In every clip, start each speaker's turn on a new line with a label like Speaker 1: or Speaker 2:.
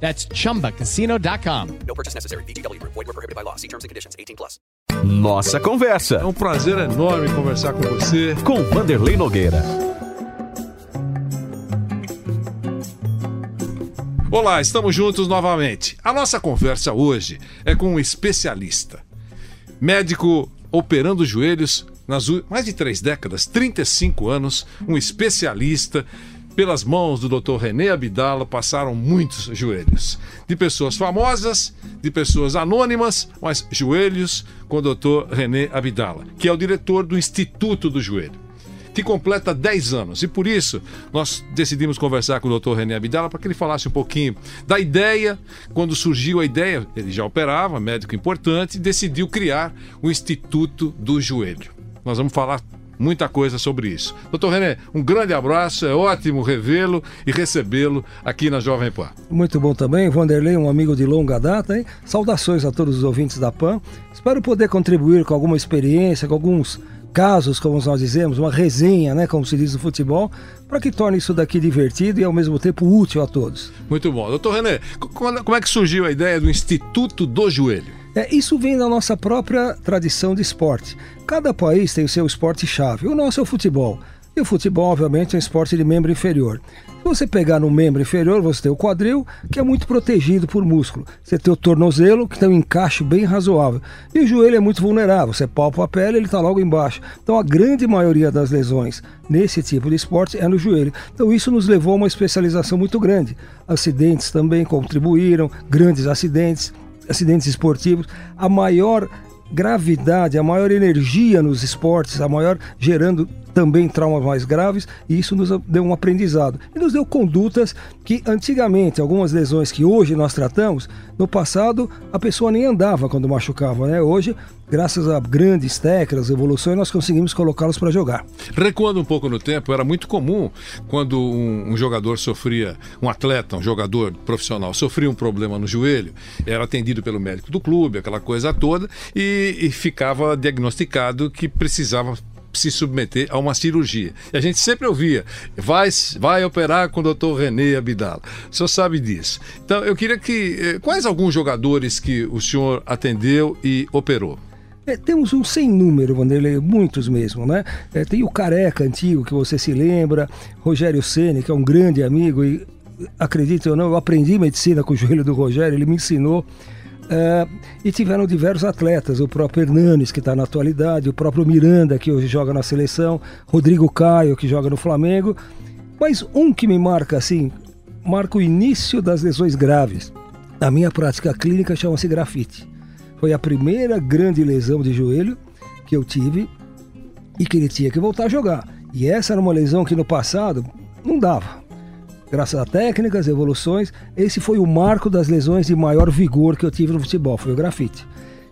Speaker 1: That's chumbacasino.com.
Speaker 2: No purchase necessary. VGW Group. Void were prohibited by law. See terms and conditions. 18 plus.
Speaker 3: Nossa
Speaker 4: É
Speaker 3: Conversa,
Speaker 4: um prazer enorme conversar com você.
Speaker 3: com Vanderlei Nogueira.
Speaker 4: Olá, estamos juntos novamente. A nossa conversa hoje é com um especialista. Médico operando joelhos nas mais de três décadas, 35 anos, um especialista. Pelas mãos do Dr. René Abdala passaram muitos joelhos. De pessoas famosas, de pessoas anônimas, mas joelhos com o Dr. René Abdala, que é o diretor do Instituto do Joelho que completa 10 anos. E por isso, nós decidimos conversar com o Dr. René Abdala para que ele falasse um pouquinho da ideia, quando surgiu a ideia, ele já operava, médico importante, e decidiu criar o Instituto do Joelho. Nós vamos falar muita coisa sobre isso. Dr. René, um grande abraço, é ótimo revê-lo e recebê-lo aqui na Jovem Pan.
Speaker 5: Muito bom também, Vanderlei, um amigo de longa data, hein? Saudações a todos os ouvintes da PAN. Espero poder contribuir com alguma experiência, com alguns casos, como nós dizemos, uma resenha, né, como se diz no futebol, para que torne isso daqui divertido e ao mesmo tempo útil a todos.
Speaker 4: Muito bom. Doutor René, quando- como é que surgiu a ideia do Instituto do Joelho?
Speaker 5: É, isso vem da nossa própria tradição de esporte. Cada país tem o seu esporte-chave. O nosso é o futebol. E o futebol, obviamente, é um esporte de membro inferior. Se você pegar no membro inferior, você tem o quadril, que é muito protegido por músculo. Você tem o tornozelo, que tem um encaixe bem razoável. E o joelho é muito vulnerável. Você palpa a pele, ele está logo embaixo. Então, a grande maioria das lesões nesse tipo de esporte é no joelho. Então, isso nos levou a uma especialização muito grande. Acidentes também contribuíram, grandes acidentes acidentes esportivos, a maior gravidade, a maior energia nos esportes, a maior gerando também traumas mais graves, e isso nos deu um aprendizado. E nos deu condutas que antigamente, algumas lesões que hoje nós tratamos, no passado a pessoa nem andava quando machucava, né? Hoje, graças a grandes técnicas, evoluções, nós conseguimos colocá-los para jogar.
Speaker 4: Recuando um pouco no tempo, era muito comum quando um, um jogador sofria, um atleta, um jogador profissional, sofria um problema no joelho, era atendido pelo médico do clube, aquela coisa toda, e, e ficava diagnosticado que precisava se submeter a uma cirurgia. E a gente sempre ouvia, vai, vai operar com o doutor René Abdala. O senhor sabe disso. Então, eu queria que. eh, Quais alguns jogadores que o senhor atendeu e operou?
Speaker 5: É, temos um sem número, Vanderlei, muitos mesmo, né? É, tem o Careca antigo, que você se lembra, Rogério Ceni, que é um grande amigo, e acredite ou não, eu aprendi medicina com o joelho do Rogério, ele me ensinou. É, e tiveram diversos atletas, o próprio Hernanes, que está na atualidade, o próprio Miranda, que hoje joga na seleção, Rodrigo Caio, que joga no Flamengo. Mas um que me marca assim, marca o início das lesões graves. Na minha prática clínica chama-se grafite. Foi a primeira grande lesão de joelho que eu tive e que ele tinha que voltar a jogar. E essa era uma lesão que no passado não dava. Graças a técnicas, evoluções, esse foi o marco das lesões de maior vigor que eu tive no futebol, foi o grafite.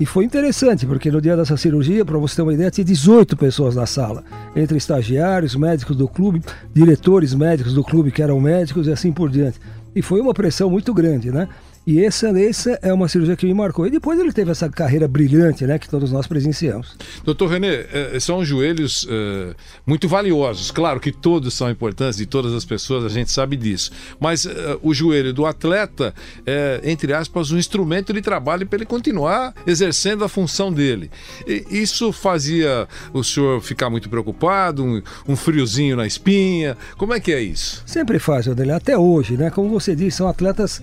Speaker 5: E foi interessante, porque no dia dessa cirurgia, para você ter uma ideia, tinha 18 pessoas na sala, entre estagiários, médicos do clube, diretores médicos do clube que eram médicos e assim por diante. E foi uma pressão muito grande, né? E essa, essa é uma cirurgia que me marcou. E depois ele teve essa carreira brilhante, né, que todos nós presenciamos.
Speaker 4: Doutor René, eh, são joelhos eh, muito valiosos. Claro que todos são importantes, de todas as pessoas, a gente sabe disso. Mas eh, o joelho do atleta é, entre aspas, um instrumento de trabalho para ele continuar exercendo a função dele. E isso fazia o senhor ficar muito preocupado, um, um friozinho na espinha. Como é que é isso?
Speaker 5: Sempre faz, Adelé, até hoje, né? Como você disse, são atletas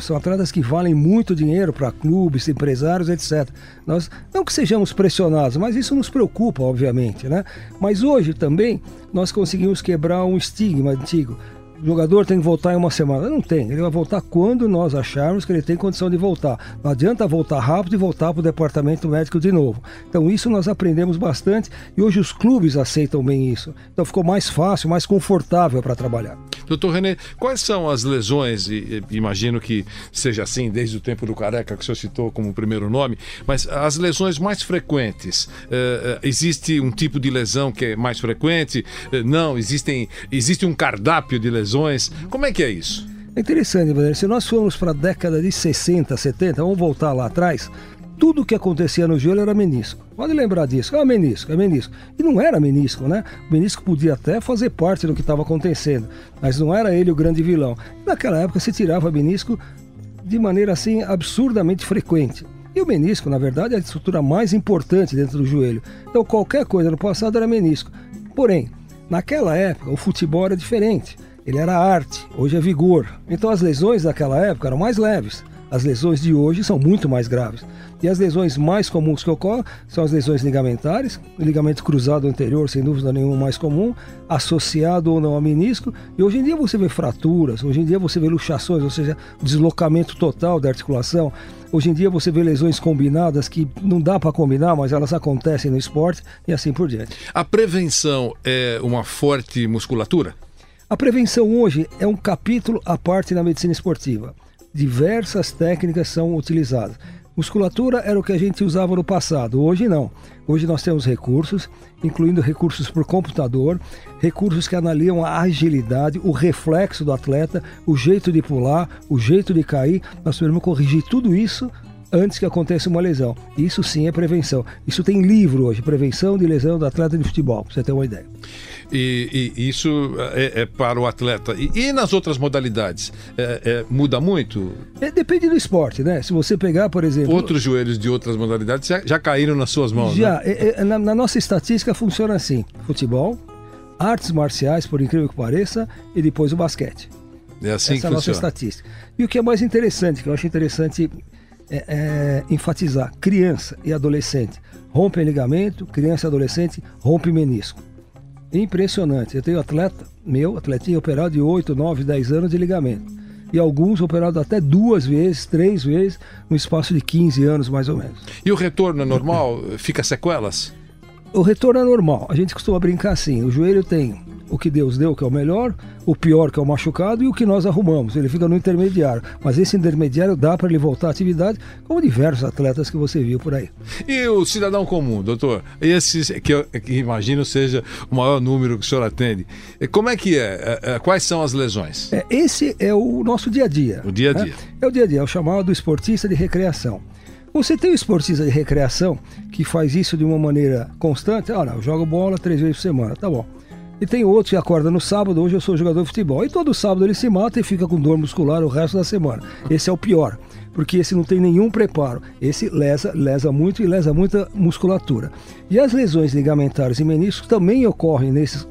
Speaker 5: são atletas que valem muito dinheiro para clubes, empresários, etc. Nós não que sejamos pressionados, mas isso nos preocupa, obviamente, né? Mas hoje também nós conseguimos quebrar um estigma antigo. O jogador tem que voltar em uma semana. Não tem, ele vai voltar quando nós acharmos que ele tem condição de voltar. Não adianta voltar rápido e voltar para o departamento médico de novo. Então isso nós aprendemos bastante e hoje os clubes aceitam bem isso. Então ficou mais fácil, mais confortável para trabalhar.
Speaker 4: Doutor René, quais são as lesões, e, e, imagino que seja assim desde o tempo do Careca, que o senhor citou como primeiro nome, mas as lesões mais frequentes, eh, existe um tipo de lesão que é mais frequente? Eh, não, existem, existe um cardápio de lesões. Como é que é isso?
Speaker 5: É interessante. Se nós formos para a década de 60, 70, vamos voltar lá atrás, tudo que acontecia no joelho era menisco. Pode lembrar disso. Ah, menisco, é menisco. E não era menisco, né? O menisco podia até fazer parte do que estava acontecendo, mas não era ele o grande vilão. Naquela época se tirava menisco de maneira assim absurdamente frequente. E o menisco, na verdade, é a estrutura mais importante dentro do joelho. Então qualquer coisa no passado era menisco. Porém, naquela época o futebol era diferente. Ele era arte, hoje é vigor. Então as lesões daquela época eram mais leves. As lesões de hoje são muito mais graves. E as lesões mais comuns que ocorrem são as lesões ligamentares, o ligamento cruzado anterior, sem dúvida nenhuma, mais comum, associado ou não a menisco. E hoje em dia você vê fraturas, hoje em dia você vê luxações, ou seja, deslocamento total da articulação. Hoje em dia você vê lesões combinadas que não dá para combinar, mas elas acontecem no esporte e assim por diante.
Speaker 4: A prevenção é uma forte musculatura?
Speaker 5: A prevenção hoje é um capítulo à parte na medicina esportiva. Diversas técnicas são utilizadas. Musculatura era o que a gente usava no passado, hoje não. Hoje nós temos recursos, incluindo recursos por computador, recursos que analisam a agilidade, o reflexo do atleta, o jeito de pular, o jeito de cair. Nós podemos corrigir tudo isso antes que aconteça uma lesão. Isso sim é prevenção. Isso tem livro hoje, Prevenção de Lesão do Atleta de Futebol, pra você ter uma ideia.
Speaker 4: E, e isso é, é, para o atleta. E, e nas outras modalidades? É, é muda muito?
Speaker 5: É, depende do esporte, né? Se você pegar, por exemplo.
Speaker 4: Outros joelhos de outras modalidades já, já caíram nas suas mãos.
Speaker 5: Já.
Speaker 4: Né?
Speaker 5: É, na, na nossa estatística funciona assim: futebol, artes marciais, por incrível que pareça, e depois o basquete.
Speaker 4: É assim
Speaker 5: Essa
Speaker 4: que
Speaker 5: é a nossa
Speaker 4: funciona.
Speaker 5: estatística. E o que é mais interessante, que eu acho interessante é, é, enfatizar: criança e adolescente rompem ligamento, criança e adolescente rompem menisco. Impressionante. Eu tenho atleta meu, atletinha operado de 8, 9, 10 anos de ligamento. E alguns operados até duas vezes, três vezes, no espaço de 15 anos mais ou menos.
Speaker 4: E o retorno é normal? Fica sequelas?
Speaker 5: O retorno é normal. A gente costuma brincar assim: o joelho tem o que Deus deu, que é o melhor, o pior, que é o machucado, e o que nós arrumamos. Ele fica no intermediário. Mas esse intermediário dá para ele voltar à atividade, como diversos atletas que você viu por aí.
Speaker 4: E o cidadão comum, doutor? Esse que eu que imagino seja o maior número que o senhor atende. Como é que é? É, é, Quais são as lesões?
Speaker 5: É, esse é o nosso dia a dia.
Speaker 4: O dia a
Speaker 5: né?
Speaker 4: dia.
Speaker 5: É o dia a dia, é o chamado esportista de recreação. Você tem o esportista de recreação que faz isso de uma maneira constante. Ah, não, eu jogo bola três vezes por semana, tá bom. E tem outro que acorda no sábado, hoje eu sou jogador de futebol. E todo sábado ele se mata e fica com dor muscular o resto da semana. Esse é o pior, porque esse não tem nenhum preparo. Esse lesa, lesa muito e lesa muita musculatura. E as lesões ligamentares e meniscos também ocorrem nesse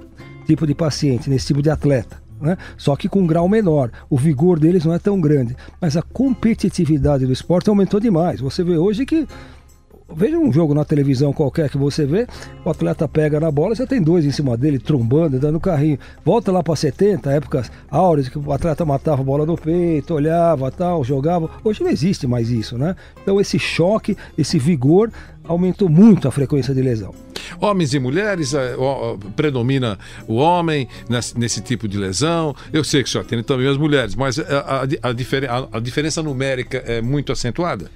Speaker 5: tipo de paciente, nesse tipo de atleta. Né? Só que com um grau menor. O vigor deles não é tão grande. Mas a competitividade do esporte aumentou demais. Você vê hoje que Veja um jogo na televisão qualquer que você vê, o atleta pega na bola, você tem dois em cima dele, trombando, dando carrinho. Volta lá para 70, épocas áureas, que o atleta matava a bola no peito, olhava, tal, jogava. Hoje não existe mais isso, né? Então esse choque, esse vigor aumentou muito a frequência de lesão.
Speaker 4: Homens e mulheres, eh, predomina o homem nesse, tipo de lesão. Eu sei que senhor atende também as mulheres, mas a, a, a- a diferença numérica é muito acentuada?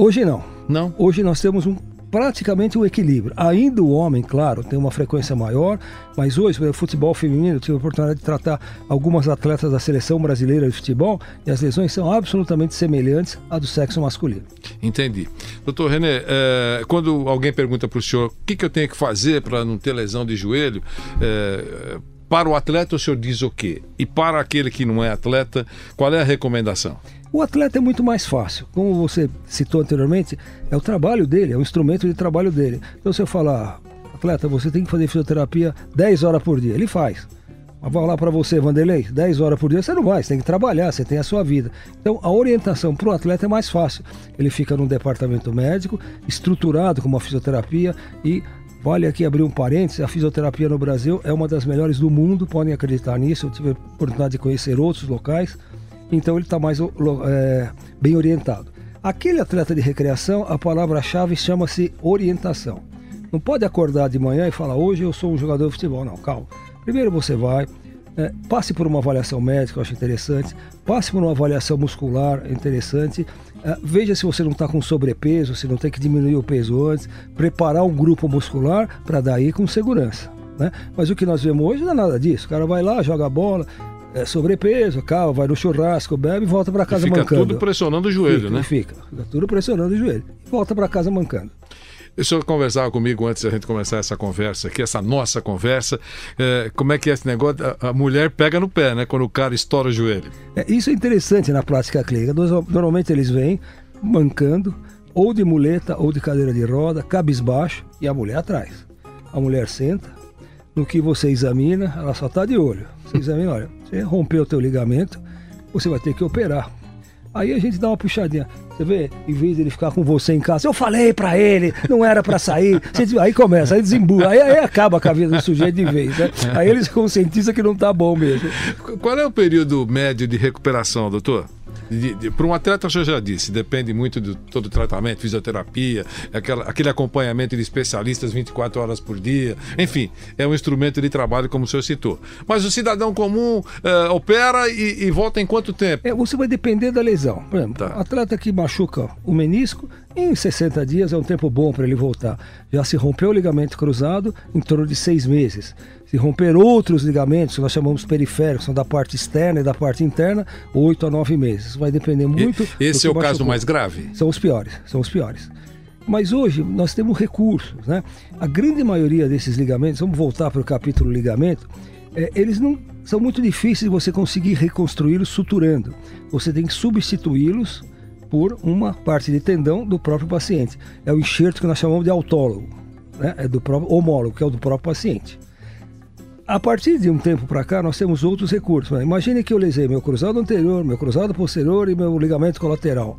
Speaker 5: Hoje não.
Speaker 4: Não?
Speaker 5: Hoje nós temos um praticamente um equilíbrio. Ainda o homem, claro, tem uma frequência maior, mas hoje, no futebol feminino, eu tive a oportunidade de tratar algumas atletas da seleção brasileira de futebol e as lesões são absolutamente semelhantes à do sexo masculino.
Speaker 4: Entendi. Doutor René, eh, quando alguém pergunta para o senhor o que, que eu tenho que fazer para não ter lesão de joelho, eh, para o atleta o senhor diz o quê? E para aquele que não é atleta, qual é a recomendação?
Speaker 5: O atleta é muito mais fácil. Como você citou anteriormente, é o trabalho dele, é o instrumento de trabalho dele. Então, se eu falar, atleta, você tem que fazer fisioterapia 10 horas por dia, ele faz. Mas vou lá para você, Vanderlei, 10 horas por dia você não vai, você tem que trabalhar, você tem a sua vida. Então, a orientação para o atleta é mais fácil. Ele fica num departamento médico, estruturado com uma fisioterapia e Vale aqui abrir um parênteses, a fisioterapia no Brasil é uma das melhores do mundo, podem acreditar nisso, eu tive a oportunidade de conhecer outros locais, então ele está mais é, bem orientado. Aquele atleta de recreação, a palavra-chave chama-se orientação. Não pode acordar de manhã e falar, hoje eu sou um jogador de futebol. Não, calma. Primeiro você vai, é, passe por uma avaliação médica, eu acho interessante, passe por uma avaliação muscular, interessante, é, veja se você não está com sobrepeso, se não tem que diminuir o peso antes, preparar um grupo muscular para daí com segurança. Né? Mas o que nós vemos hoje não é nada disso. O cara vai lá, joga bola, é sobrepeso, calma, vai no churrasco, bebe e volta para casa
Speaker 4: e fica
Speaker 5: mancando.
Speaker 4: tudo pressionando o joelho,
Speaker 5: fica,
Speaker 4: né?
Speaker 5: Fica, fica tudo pressionando o joelho. Volta para casa mancando.
Speaker 4: O senhor conversava comigo antes da gente começar essa conversa aqui, essa nossa conversa. É, como é que é esse negócio? A, a, mulher pega no pé, né? Quando o cara estoura o joelho.
Speaker 5: É, isso é interessante na prática clínica. Normalmente eles vêm mancando, ou de muleta, ou de cadeira de roda, cabisbaixo, e a mulher atrás. A mulher senta, no que você examina, ela só está de olho. Você examina, olha, você rompeu o teu ligamento, você vai ter que operar. Aí a gente dá uma puxadinha. Você vê, em vez de ele ficar com você em casa, eu falei para ele, não era para sair. Aí começa, aí desemburra, aí, aí, acaba com a vida do sujeito de vez. Né? Aí eles conscientizam que não tá bom mesmo.
Speaker 4: Qual é o período médio de recuperação, doutor? Para um atleta, eu já disse, depende muito de todo o tratamento, fisioterapia, aquela, aquele acompanhamento de especialistas 24 horas por dia. Enfim, é um instrumento de trabalho, como o senhor citou. Mas o cidadão comum uh, opera e, e, volta em quanto tempo?
Speaker 5: É, você vai depender da lesão. Por exemplo, tá. atleta que machuca o menisco, em 60 dias é um tempo bom para ele voltar. Já se rompeu o ligamento cruzado, em torno de seis meses se romper outros ligamentos, que nós chamamos periféricos, são da parte externa e da parte interna, 8 a 9 meses. Vai depender muito.
Speaker 4: E, esse é o caso mais grave?
Speaker 5: São os piores, são os piores. Mas hoje nós temos recursos, né? A grande maioria desses ligamentos, vamos voltar para o capítulo ligamento, é, eles não são muito difíceis de você conseguir reconstruí-los suturando. Você tem que substituí-los por uma parte de tendão do próprio paciente. É o enxerto que nós chamamos de autólogo, né? É do próprio homólogo, que é o do próprio paciente. A partir de um tempo para cá, nós temos outros recursos. Né? Imagine que eu lesei meu cruzado anterior, meu cruzado posterior e meu ligamento colateral.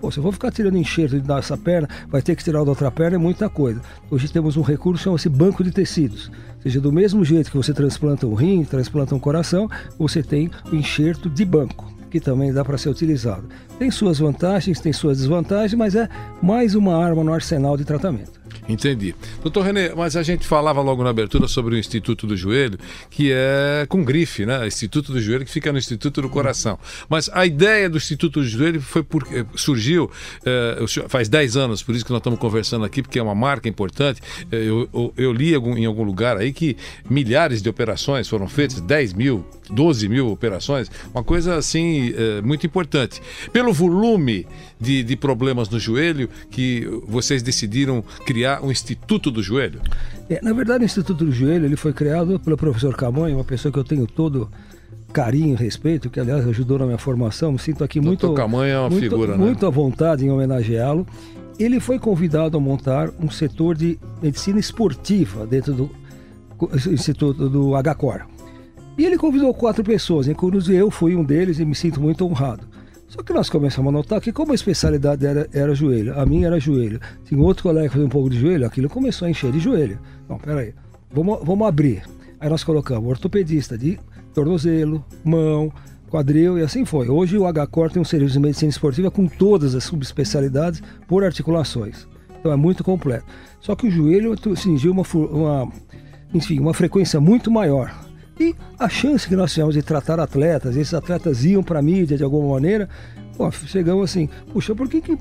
Speaker 5: Pô, se eu vou ficar tirando enxerto dessa perna, vai ter que tirar da outra perna, é muita coisa. Hoje temos um recurso que chama-se banco de tecidos. Ou seja, do mesmo jeito que você transplanta um rim, transplanta um coração, você tem o enxerto de banco, que também dá para ser utilizado. Tem suas vantagens, tem suas desvantagens, mas é mais uma arma no arsenal de tratamento.
Speaker 4: Entendi. Doutor Renê, mas a gente falava logo na abertura sobre o Instituto do Joelho, que é com grife, né? Instituto do Joelho, que fica no Instituto do Coração. Mas a ideia do Instituto do Joelho foi porque surgiu eh, faz 10 anos, por isso que nós estamos conversando aqui, porque é uma marca importante. Eh, eu, eu, eu, li em algum lugar aí que milhares de operações foram feitas, 10 mil, 12 mil operações, uma coisa assim eh, muito importante. Pelo volume de, de problemas no joelho que vocês decidiram criar um Instituto do Joelho?
Speaker 5: É, na verdade, o Instituto do Joelho ele foi criado pelo professor Camonha, uma pessoa que eu tenho todo carinho e respeito, que aliás ajudou na minha formação. Me sinto aqui muito,
Speaker 4: Camonha é uma
Speaker 5: muito,
Speaker 4: figura,
Speaker 5: muito
Speaker 4: né?
Speaker 5: à vontade em homenageá-lo. Ele foi convidado a montar um setor de medicina esportiva dentro do Instituto do HCOR. E ele convidou quatro pessoas, inclusive eu fui um deles e me sinto muito honrado. Só que nós começamos a notar que como a especialidade era, era joelho, a minha era joelho, tinha outro colega que fazia um pouco de joelho, aquilo começou a encher de joelho. Não, peraí, vamos, vamos abrir. Aí nós colocamos ortopedista de tornozelo, mão, quadril e assim foi. Hoje o HCOR tem um serviço de medicina esportiva com todas as subespecialidades por articulações. Então é muito completo. Só que o joelho atingiu uma, uma, enfim, uma frequência muito maior. E a chance que nós tivemos de tratar atletas, esses atletas iam para a mídia de alguma maneira, chegamos assim, puxa, por que, que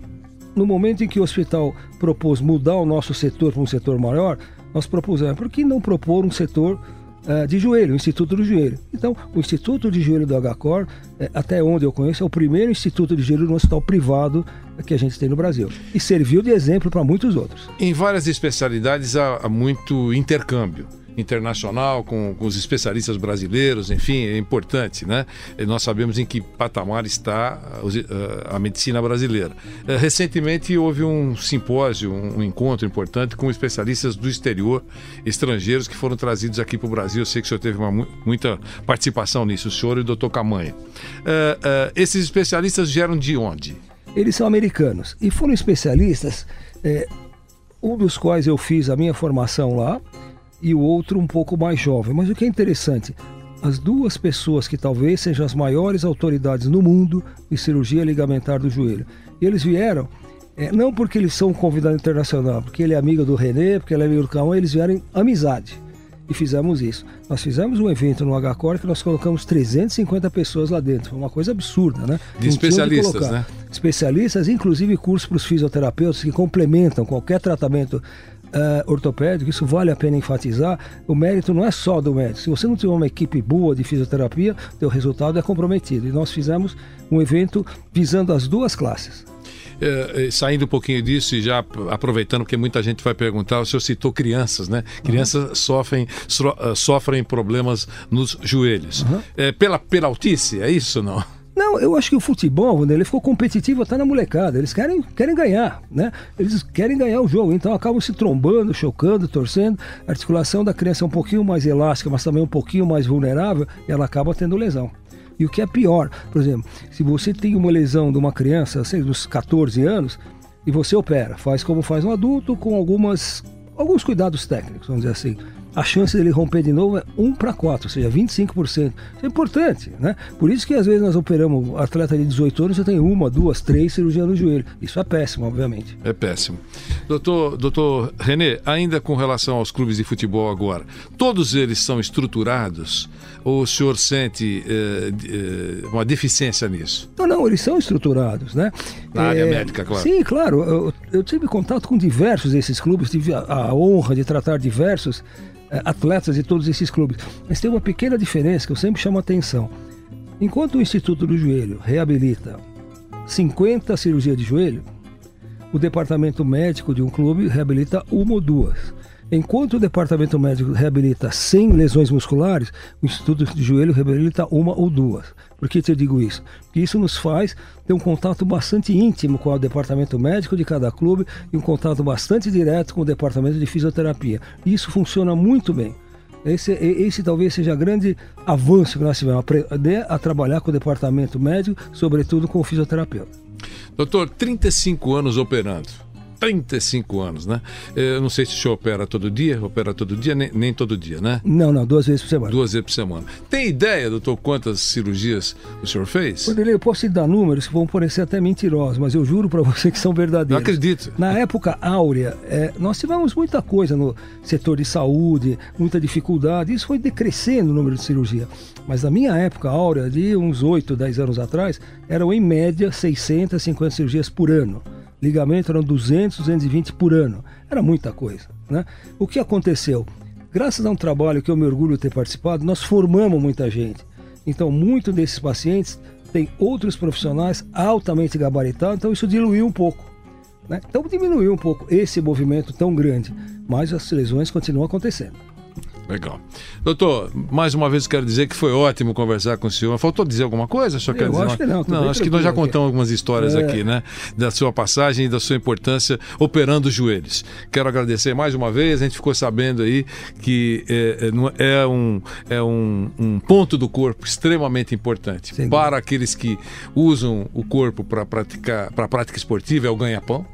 Speaker 5: no momento em que o hospital propôs mudar o nosso setor para um setor maior, nós propusemos, por que não propor um setor uh, de joelho, o Instituto do Joelho? Então, o Instituto de Joelho do HCOR, é, até onde eu conheço, é o primeiro instituto de joelho no hospital privado que a gente tem no Brasil. E serviu de exemplo para muitos outros.
Speaker 4: Em várias especialidades há, há muito intercâmbio internacional com, com, os especialistas brasileiros, enfim, é importante, né? E nós sabemos em que patamar está a, a, medicina brasileira. Eh, recentemente houve um simpósio, um, encontro importante com especialistas do exterior, estrangeiros que foram trazidos aqui para o Brasil. Eu sei que o senhor teve uma, muita participação nisso, o senhor e o doutor Camanha. Uh, uh, esses especialistas vieram de onde?
Speaker 5: Eles são americanos e foram especialistas. É um dos quais eu fiz a minha formação lá e o outro um pouco mais jovem. Mas o que é interessante, as duas pessoas que talvez sejam as maiores autoridades no mundo de cirurgia ligamentar do joelho. E eles vieram, é, não porque eles são um convidado internacional, porque ele é amigo do René, porque ele é amigo do Cauã, eles vieram em amizade. E fizemos isso. Nós fizemos um evento no HCOR que nós colocamos 350 pessoas lá dentro. Foi uma coisa absurda, né?
Speaker 4: De especialistas, né?
Speaker 5: Especialistas, inclusive cursos para os fisioterapeutas que complementam qualquer tratamento uh, ortopédico, isso vale a pena enfatizar. O mérito não é só do médico. Se você não tiver uma equipe boa de fisioterapia, o resultado é comprometido. E nós fizemos um evento visando as duas classes.
Speaker 4: É, saindo um pouquinho disso e já aproveitando, porque muita gente vai perguntar, o senhor citou crianças, né? Crianças uhum. sofrem, so, sofrem problemas nos joelhos. Uhum. É, pela peraltice, é isso não?
Speaker 5: Não, eu acho que o futebol, ele ficou competitivo até na molecada. Eles querem, querem ganhar, né? Eles querem ganhar o jogo, então acabam se trombando, chocando, torcendo. A articulação da criança é um pouquinho mais elástica, mas também um pouquinho mais vulnerável, e ela acaba tendo lesão. E o que é pior, por exemplo, se você tem uma lesão de uma criança, sei, dos 14 anos, e você opera, faz como faz um adulto, com algumas alguns cuidados técnicos, vamos dizer assim a chance dele romper de novo é 1 para 4, ou seja, 25%. Isso é importante, né? Por isso que às vezes nós operamos atleta de 18 anos, você tem uma, duas, três cirurgias no joelho. Isso é péssimo, obviamente.
Speaker 4: É péssimo. Doutor, doutor René, ainda com relação aos clubes de futebol agora, todos eles são estruturados ou o senhor sente eh, eh, uma deficiência nisso?
Speaker 5: Não, não, eles são estruturados, né?
Speaker 4: Na é, área médica, claro.
Speaker 5: Sim, claro. Eu, eu, tive contato com diversos desses clubes, tive a, a honra de tratar diversos atletas de todos esses clubes. Mas tem uma pequena diferença que eu sempre chamo a atenção. Enquanto o Instituto do Joelho reabilita 50 cirurgias de joelho, o departamento médico de um clube reabilita uma ou duas. Enquanto o departamento médico reabilita 100 lesões musculares, o Instituto de Joelho reabilita uma ou duas. Por que eu digo isso? Porque isso nos faz ter um contato bastante íntimo com o departamento médico de cada clube e um contato bastante direto com o departamento de fisioterapia. E isso funciona muito bem. Esse, esse talvez seja grande avanço que nós tivemos, aprender a trabalhar com o departamento médico, sobretudo com o fisioterapeuta.
Speaker 4: Doutor, 35 anos operando. 35 anos, né? Eu não sei se o senhor opera todo dia, opera todo dia, nem, nem todo dia, né?
Speaker 5: Não, não, duas vezes por semana.
Speaker 4: Duas vezes por semana. Tem ideia, doutor, quantas cirurgias o senhor fez?
Speaker 5: Poderia, eu posso te dar números que vão parecer até mentirosos, mas eu juro para você que são verdadeiros.
Speaker 4: Eu acredito.
Speaker 5: Na época áurea, é, nós tivemos muita coisa no setor de saúde, muita dificuldade, isso foi decrescendo o número de cirurgia. Mas na minha época áurea, de uns 8, 10 anos atrás, eram em média 650 cirurgias por ano ligamento eram 200, 220 por ano. Era muita coisa. Né? O que aconteceu? Graças a um trabalho que eu me orgulho de ter participado, nós formamos muita gente. Então, muitos desses pacientes têm outros profissionais altamente gabaritados, então isso diluiu um pouco. Né? Então, diminuiu um pouco esse movimento tão grande, mas as lesões continuam acontecendo.
Speaker 4: Legal. Doutor, mais uma vez quero dizer que foi ótimo conversar com o senhor. Faltou dizer alguma coisa? Só
Speaker 5: quer
Speaker 4: dizer
Speaker 5: acho uma... que não.
Speaker 4: Não, acho que nós já contamos algumas histórias é... aqui, né? Da sua passagem e da sua importância operando os joelhos. Quero agradecer mais uma vez. A gente ficou sabendo aí que é, é, é um, é um, um, ponto do corpo extremamente importante Sim. para aqueles que usam o corpo para praticar para prática esportiva, é o ganha-pão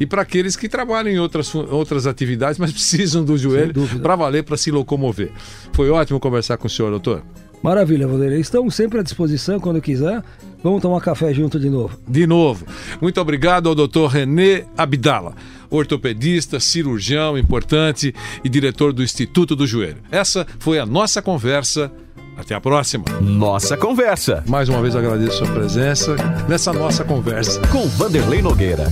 Speaker 4: e para aqueles que trabalham em outras, outras atividades, mas precisam do joelho para valer, para se locomover. Foi ótimo conversar com o senhor, doutor.
Speaker 5: Maravilha, Vanderlei. Estamos sempre à disposição quando quiser. Vamos tomar café junto de novo.
Speaker 4: De novo. Muito obrigado ao doutor René Abdala, ortopedista, cirurgião importante e diretor do Instituto do Joelho. Essa foi a nossa conversa. Até a próxima.
Speaker 3: Nossa conversa.
Speaker 4: Mais uma vez agradeço a sua presença nessa nossa conversa.
Speaker 3: Com Vanderlei Nogueira.